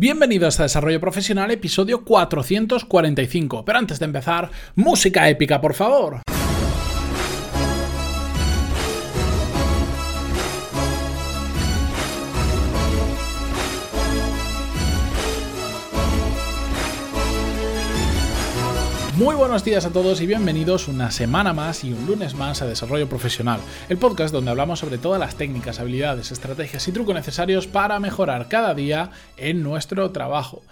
Bienvenidos a Desarrollo Profesional, episodio 445. Pero antes de empezar, música épica, por favor. Muy buenos días a todos y bienvenidos una semana más y un lunes más a Desarrollo Profesional, el podcast donde hablamos sobre todas las técnicas, habilidades, estrategias y trucos necesarios para mejorar cada día en nuestro trabajo.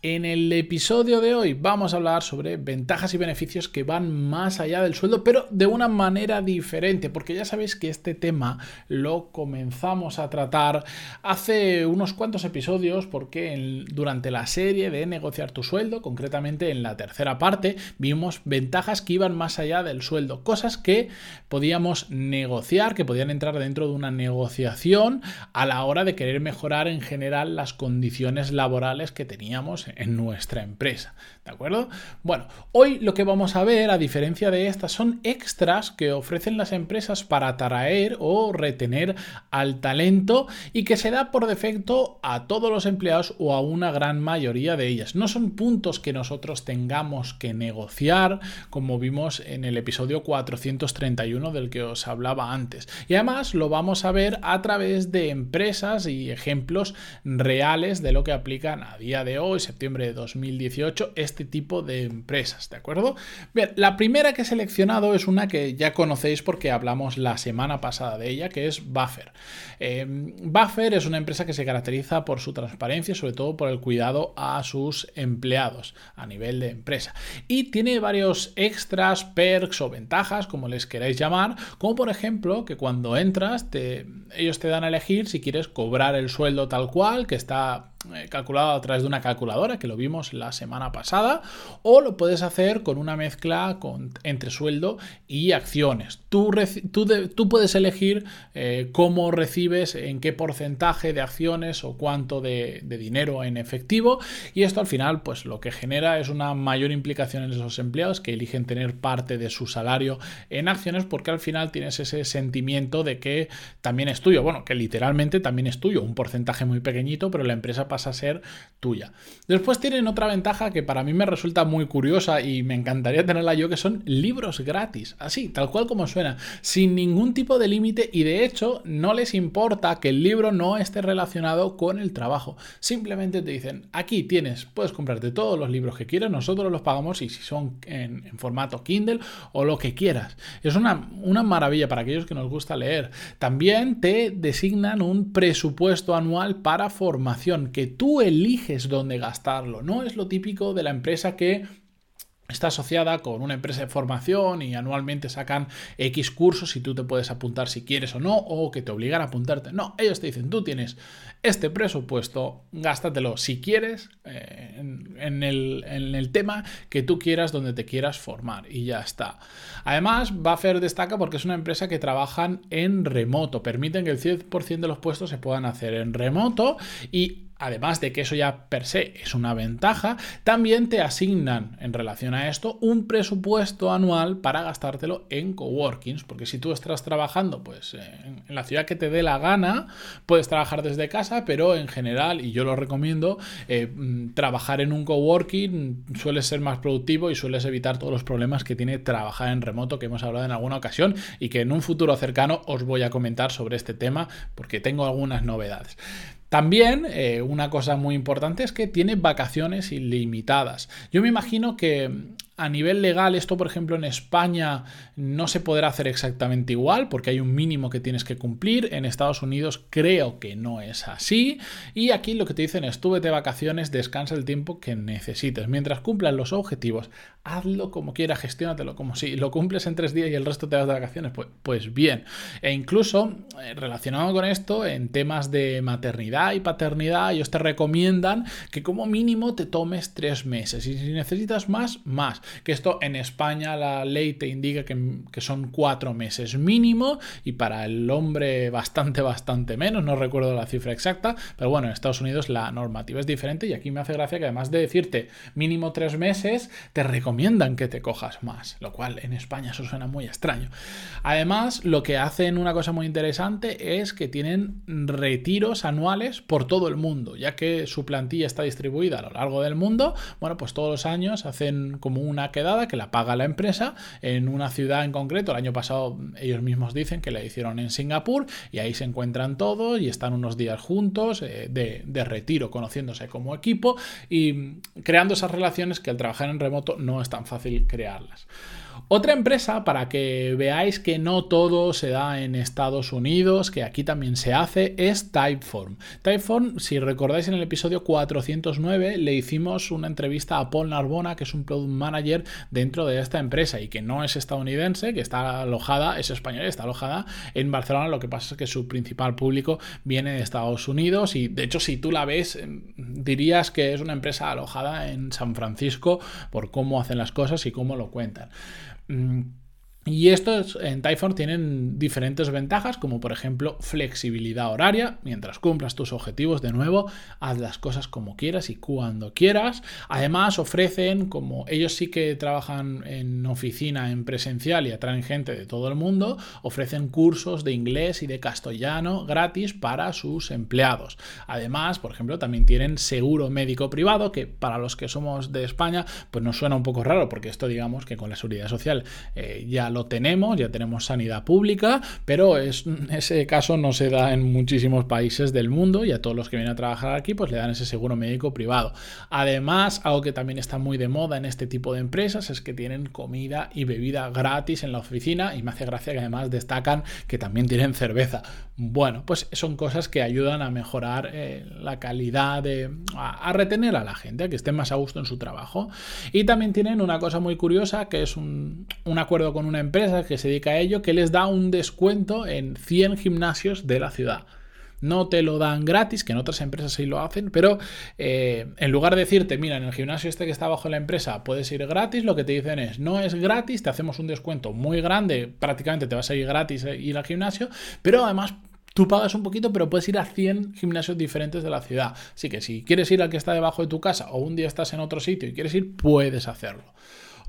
En el episodio de hoy vamos a hablar sobre ventajas y beneficios que van más allá del sueldo, pero de una manera diferente, porque ya sabéis que este tema lo comenzamos a tratar hace unos cuantos episodios, porque durante la serie de negociar tu sueldo, concretamente en la tercera parte, vimos ventajas que iban más allá del sueldo, cosas que podíamos negociar, que podían entrar dentro de una negociación a la hora de querer mejorar en general las condiciones laborales que teníamos en nuestra empresa. ¿De acuerdo? Bueno, hoy lo que vamos a ver, a diferencia de estas, son extras que ofrecen las empresas para atraer o retener al talento y que se da por defecto a todos los empleados o a una gran mayoría de ellas. No son puntos que nosotros tengamos que negociar, como vimos en el episodio 431 del que os hablaba antes. Y además lo vamos a ver a través de empresas y ejemplos reales de lo que aplican a día de hoy, de 2018, este tipo de empresas, ¿de acuerdo? Bien, la primera que he seleccionado es una que ya conocéis porque hablamos la semana pasada de ella, que es Buffer. Eh, Buffer es una empresa que se caracteriza por su transparencia, sobre todo por el cuidado a sus empleados a nivel de empresa. Y tiene varios extras, perks o ventajas, como les queráis llamar, como por ejemplo que cuando entras te, ellos te dan a elegir si quieres cobrar el sueldo tal cual, que está calculado a través de una calculadora, que lo vimos la semana pasada, o lo puedes hacer con una mezcla con, entre sueldo y acciones. Tú, tú, puedes elegir eh, cómo recibes, en qué porcentaje de acciones o cuánto de, dinero en efectivo, y esto al final pues lo que genera es una mayor implicación en esos empleados que eligen tener parte de su salario en acciones porque al final tienes ese sentimiento de que también es tuyo, bueno, que literalmente también es tuyo, un porcentaje muy pequeñito, pero la empresa pasa a ser tuya. Después tienen otra ventaja que para mí me resulta muy curiosa y me encantaría tenerla yo, que son libros gratis, así, tal cual como suena, sin ningún tipo de límite y de hecho no les importa que el libro no esté relacionado con el trabajo. Simplemente te dicen, aquí tienes, puedes comprarte todos los libros que quieras, nosotros los pagamos y si son en, formato Kindle o lo que quieras. Es una, una maravilla para aquellos que nos gusta leer. También te designan un presupuesto anual para formación que tú eliges dónde gastarlo. No es lo típico de la empresa que está asociada con una empresa de formación y anualmente sacan X cursos y tú te puedes apuntar si quieres o no, o que te obligan a apuntarte. No, ellos te dicen, tú tienes este presupuesto, gástatelo si quieres eh, en, el, en, el, tema que tú quieras, donde te quieras formar y ya está. Además, Buffer destaca porque es una empresa que trabajan en remoto, permiten que el 100% de los puestos se puedan hacer en remoto y además de que eso ya per se es una ventaja, también te asignan en relación a esto un presupuesto anual para gastártelo en coworkings, porque si tú estás trabajando pues en, la ciudad que te dé la gana, puedes trabajar desde casa, pero en general, y yo lo recomiendo, eh, mm, trabajar en un coworking suele ser más productivo y sueles evitar todos los problemas que tiene trabajar en remoto que hemos hablado en alguna ocasión y que en un futuro cercano os voy a comentar sobre este tema porque tengo algunas novedades. También eh, una cosa muy importante es que tiene vacaciones ilimitadas. Yo me imagino que a nivel legal, esto, por ejemplo, en España no se podrá hacer exactamente igual porque hay un mínimo que tienes que cumplir. En Estados Unidos creo que no es así. Y aquí lo que te dicen es, tú de vacaciones, descansa el tiempo que necesites. Mientras cumplan los objetivos, hazlo como quieras, gestiónatelo como si lo cumples en tres días y el resto te vas de vacaciones. Pues, pues bien. E incluso, eh, relacionado con esto, en temas de maternidad y paternidad, ellos te recomiendan que como mínimo te tomes tres meses. Y si necesitas más, más. Que esto en España la ley te indica que, que son cuatro meses mínimo y para el hombre bastante, bastante menos, no recuerdo la cifra exacta, pero bueno, en Estados Unidos la normativa es diferente y aquí me hace gracia que además de decirte mínimo tres meses, te recomiendan que te cojas más, lo cual en España eso suena muy extraño. Además, lo que hacen una cosa muy interesante es que tienen retiros anuales por todo el mundo, ya que su plantilla está distribuida a lo largo del mundo, bueno, pues todos los años hacen como una quedada que la paga la empresa en una ciudad en concreto. El año pasado ellos mismos dicen que la hicieron en Singapur y ahí se encuentran todos y están unos días juntos eh, de, de retiro, conociéndose como equipo y creando esas relaciones que al trabajar en remoto no es tan fácil crearlas. Otra empresa, para que veáis que no todo se da en Estados Unidos, que aquí también se hace, es Typeform. Typeform, si recordáis en el episodio 409, le hicimos una entrevista a Paul Narbona, que es un product manager dentro de esta empresa y que no es estadounidense, que está alojada, es española, está alojada en Barcelona. Lo que pasa es que su principal público viene de Estados Unidos y de hecho si tú la ves em, dirías que es una empresa alojada en San Francisco por cómo hacen las cosas y cómo lo cuentan. 嗯 y estos en Typhon tienen diferentes ventajas, como por ejemplo flexibilidad horaria, mientras cumplas tus objetivos de nuevo, haz las cosas como quieras y cuando quieras. Además ofrecen, como ellos sí que trabajan en oficina, en presencial y atraen gente de todo el mundo, ofrecen cursos de inglés y de castellano gratis para sus empleados. Además, por ejemplo, también tienen seguro médico privado, que para los que somos de España, pues nos suena un poco raro, porque esto digamos que con la seguridad social eh, ya lo tenemos, ya tenemos sanidad pública, pero es, ese caso no se da en muchísimos países del mundo y a todos los que vienen a trabajar aquí pues le dan ese seguro médico privado. Además, algo que también está muy de moda en este tipo de empresas es que tienen comida y bebida gratis en la oficina y me hace gracia que además destacan que también tienen cerveza. Bueno, pues son cosas que ayudan a mejorar eh, la calidad de... A, retener a la gente, a que estén más a gusto en su trabajo. Y también tienen una cosa muy curiosa que es un, un acuerdo con una empresa empresa que se dedica a ello que les da un descuento en 100 gimnasios de la ciudad. No te lo dan gratis, que en otras empresas sí lo hacen, pero eh, en lugar de decirte, mira, en el gimnasio este que está bajo la empresa puedes ir gratis, lo que te dicen es, no es gratis, te hacemos un descuento muy grande, prácticamente te vas a ir gratis a ir al gimnasio, pero además Tú pagas un poquito, pero puedes ir a 100 gimnasios diferentes de la ciudad. Así que si quieres ir al que está debajo de tu casa o un día estás en otro sitio y quieres ir, puedes hacerlo.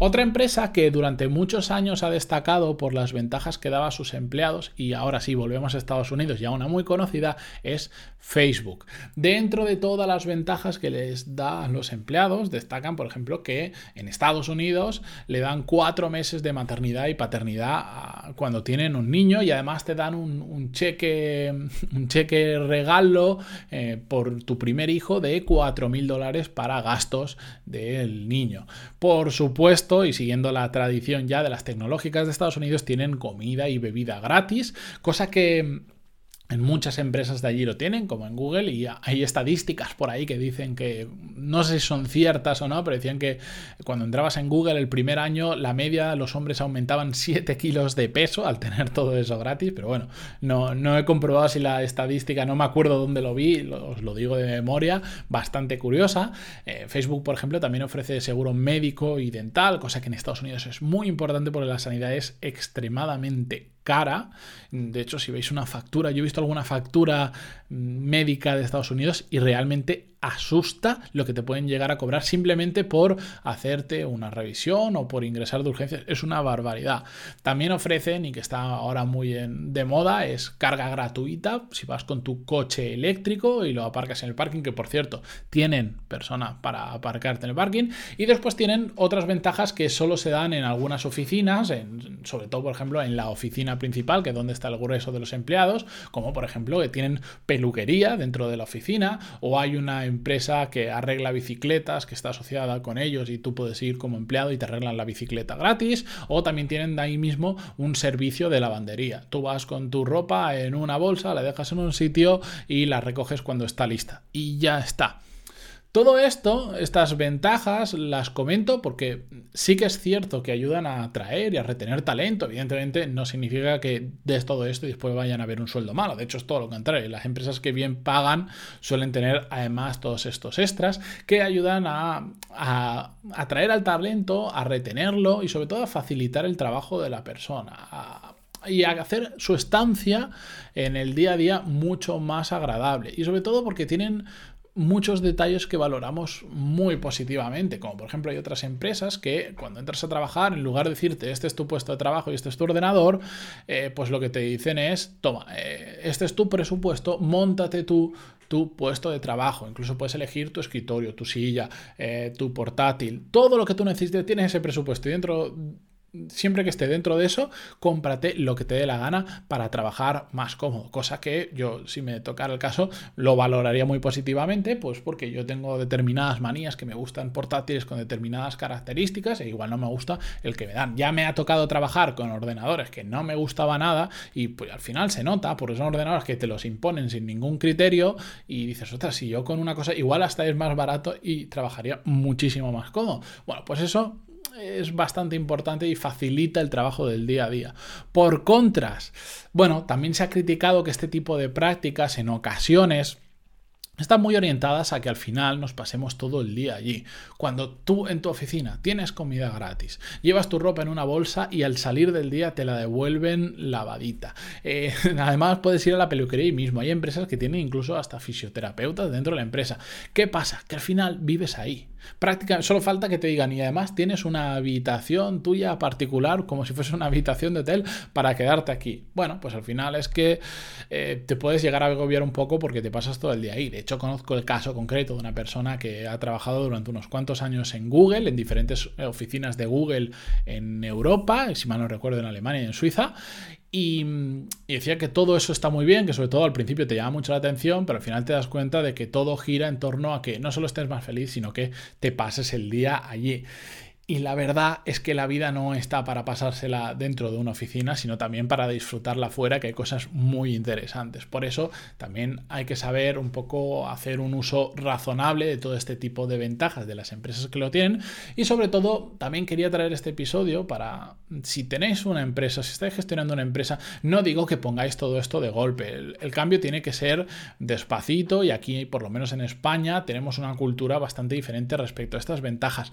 Otra empresa que durante muchos años ha destacado por las ventajas que daba a sus empleados, y ahora sí volvemos a Estados Unidos y a una muy conocida, es Facebook. Dentro de todas las ventajas que les da a los empleados, destacan, por ejemplo, que en Estados Unidos le dan cuatro meses de maternidad y paternidad cuando tienen un niño y además te dan un, cheque, un cheque regalo eh, por tu primer hijo de 4 mil dólares para gastos del niño. Por supuesto, y siguiendo la tradición ya de las tecnológicas de Estados Unidos, tienen comida y bebida gratis, cosa que en muchas empresas de allí lo tienen, como en Google, y hay estadísticas por ahí que dicen que, no sé si son ciertas o no, pero decían que cuando entrabas en Google el primer año, la media, los hombres aumentaban 7 kilos de peso al tener todo eso gratis, pero bueno, no, no he comprobado si la estadística, no me acuerdo dónde lo vi, os lo digo de memoria, bastante curiosa. Eh, Facebook, por ejemplo, también ofrece seguro médico y dental, cosa que en Estados Unidos es muy importante porque la sanidad es extremadamente cara. De hecho, si veis una factura, yo he visto alguna factura médica de Estados Unidos y realmente asusta lo que te pueden llegar a cobrar simplemente por hacerte una revisión o por ingresar de urgencias. Es una barbaridad. También ofrecen, y que está ahora muy de moda, es carga gratuita si vas con tu coche eléctrico y lo aparcas en el parking, que por cierto, tienen persona para aparcarte en el parking. Y después tienen otras ventajas que solo se dan en algunas oficinas, sobre todo, por ejemplo, en la oficina principal, que es donde está el grueso de los empleados, como por ejemplo que tienen peluquería dentro de la oficina o hay una empresa que arregla bicicletas que está asociada con ellos y tú puedes ir como empleado y te arreglan la bicicleta gratis o también tienen de ahí mismo un servicio de lavandería. Tú vas con tu ropa en una bolsa, la dejas en un sitio y la recoges cuando está lista y ya está. Todo esto, estas ventajas, las comento porque sí que es cierto que ayudan a atraer y a retener talento. Evidentemente no significa que des todo esto y después vayan a ver un sueldo malo. De hecho es todo lo contrario. Las empresas que bien pagan suelen tener además todos estos extras que ayudan a, atraer al talento, a retenerlo y sobre todo a facilitar el trabajo de la persona. y a hacer su estancia en el día a día mucho más agradable. Y sobre todo porque tienen muchos detalles que valoramos muy positivamente, como por ejemplo hay otras empresas que cuando entras a trabajar, en lugar de decirte este es tu puesto de trabajo y este es tu ordenador, eh, pues lo que te dicen es, toma, eh, este es tu presupuesto, montate tú tu puesto de trabajo. Incluso puedes elegir tu escritorio, tu silla, eh, tu portátil, todo lo que tú necesites, tienes ese presupuesto y dentro siempre que esté dentro de eso, cómprate lo que te dé la gana para trabajar más cómodo. Cosa que yo, si me tocara el caso, lo valoraría muy positivamente, pues porque yo tengo determinadas manías que me gustan portátiles con determinadas características e igual no me gusta el que me dan. Ya me ha tocado trabajar con ordenadores que no me gustaba nada y pues al final se nota, porque son ordenadores que te los imponen sin ningún criterio y dices, ostras, si yo con una cosa igual hasta es más barato y trabajaría muchísimo más cómodo. Bueno, pues eso es bastante importante y facilita el trabajo del día a día. Por contras, bueno, también se ha criticado que este tipo de prácticas en ocasiones están muy orientadas a que al final nos pasemos todo el día allí. Cuando tú en tu oficina tienes comida gratis, llevas tu ropa en una bolsa y al salir del día te la devuelven lavadita. Eh, además puedes ir a la peluquería y mismo. Hay empresas que tienen incluso hasta fisioterapeutas dentro de la empresa. ¿Qué pasa? Que al final vives ahí. Prácticamente, solo falta que te digan y además tienes una habitación tuya particular como si fuese una habitación de hotel para quedarte aquí. Bueno, pues al final es que eh, te puedes llegar a agobiar un poco porque te pasas todo el día ahí. De hecho, conozco el caso concreto de una persona que ha trabajado durante unos cuantos años en Google, en diferentes oficinas de Google en Europa, si mal no recuerdo en Alemania y en Suiza, y, decía que todo eso está muy bien, que sobre todo al principio te llama mucho la atención, pero al final te das cuenta de que todo gira en torno a que no solo estés más feliz, sino que te pases el día allí. Y la verdad es que la vida no está para pasársela dentro de una oficina, sino también para disfrutarla fuera, que hay cosas muy interesantes. Por eso también hay que saber un poco hacer un uso razonable de todo este tipo de ventajas de las empresas que lo tienen. Y sobre todo, también quería traer este episodio para, si tenéis una empresa, si estáis gestionando una empresa, no digo que pongáis todo esto de golpe. El, el cambio tiene que ser despacito y aquí, por lo menos en España, tenemos una cultura bastante diferente respecto a estas ventajas.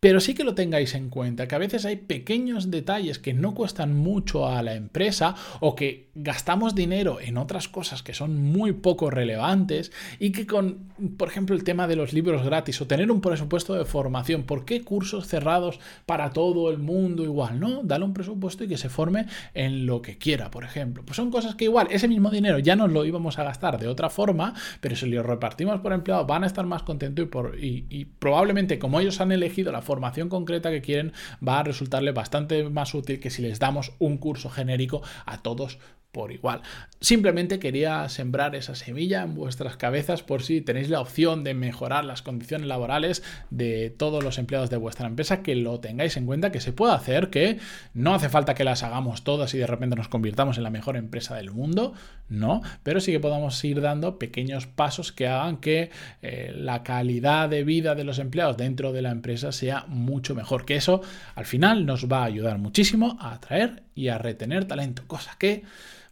Pero sí que lo tengáis en cuenta, que a veces hay pequeños detalles que no cuestan mucho a la empresa o que gastamos dinero en otras cosas que son muy poco relevantes y que con, por ejemplo, el tema de los libros gratis o tener un presupuesto de formación, ¿por qué cursos cerrados para todo el mundo igual? No, dale un presupuesto y que se forme en lo que quiera, por ejemplo. Pues son cosas que igual ese mismo dinero ya nos lo íbamos a gastar de otra forma, pero si lo repartimos por empleado van a estar más contentos y, probablemente como ellos han elegido la formación concreta que quieren va a resultarle bastante más útil que si les damos un curso genérico a todos por igual. Simplemente quería sembrar esa semilla en vuestras cabezas por si tenéis la opción de mejorar las condiciones laborales de todos los empleados de vuestra empresa, que lo tengáis en cuenta, que se puede hacer, que no hace falta que las hagamos todas y de repente nos convirtamos en la mejor empresa del mundo, no, pero sí que podamos ir dando pequeños pasos que hagan que eh, la calidad de vida de los empleados dentro de la empresa sea mucho mejor, que eso al final nos va a ayudar muchísimo a atraer y a retener talento, cosa que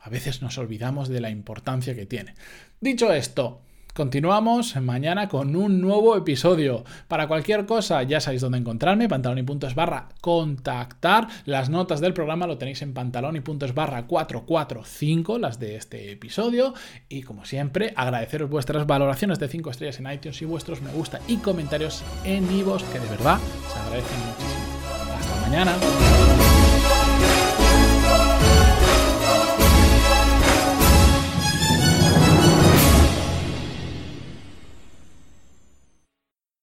a veces nos olvidamos de la importancia que tiene. Dicho esto, Continuamos mañana con un nuevo episodio. Para cualquier cosa, ya sabéis dónde encontrarme, pantaloni.es barra contactar. Las notas del programa lo tenéis en pantaloni.es barra 445, las de este episodio. Y como siempre, agradeceros vuestras valoraciones de 5 estrellas en iTunes y vuestros me gusta y comentarios en vivos, que de verdad se agradecen muchísimo. Hasta mañana.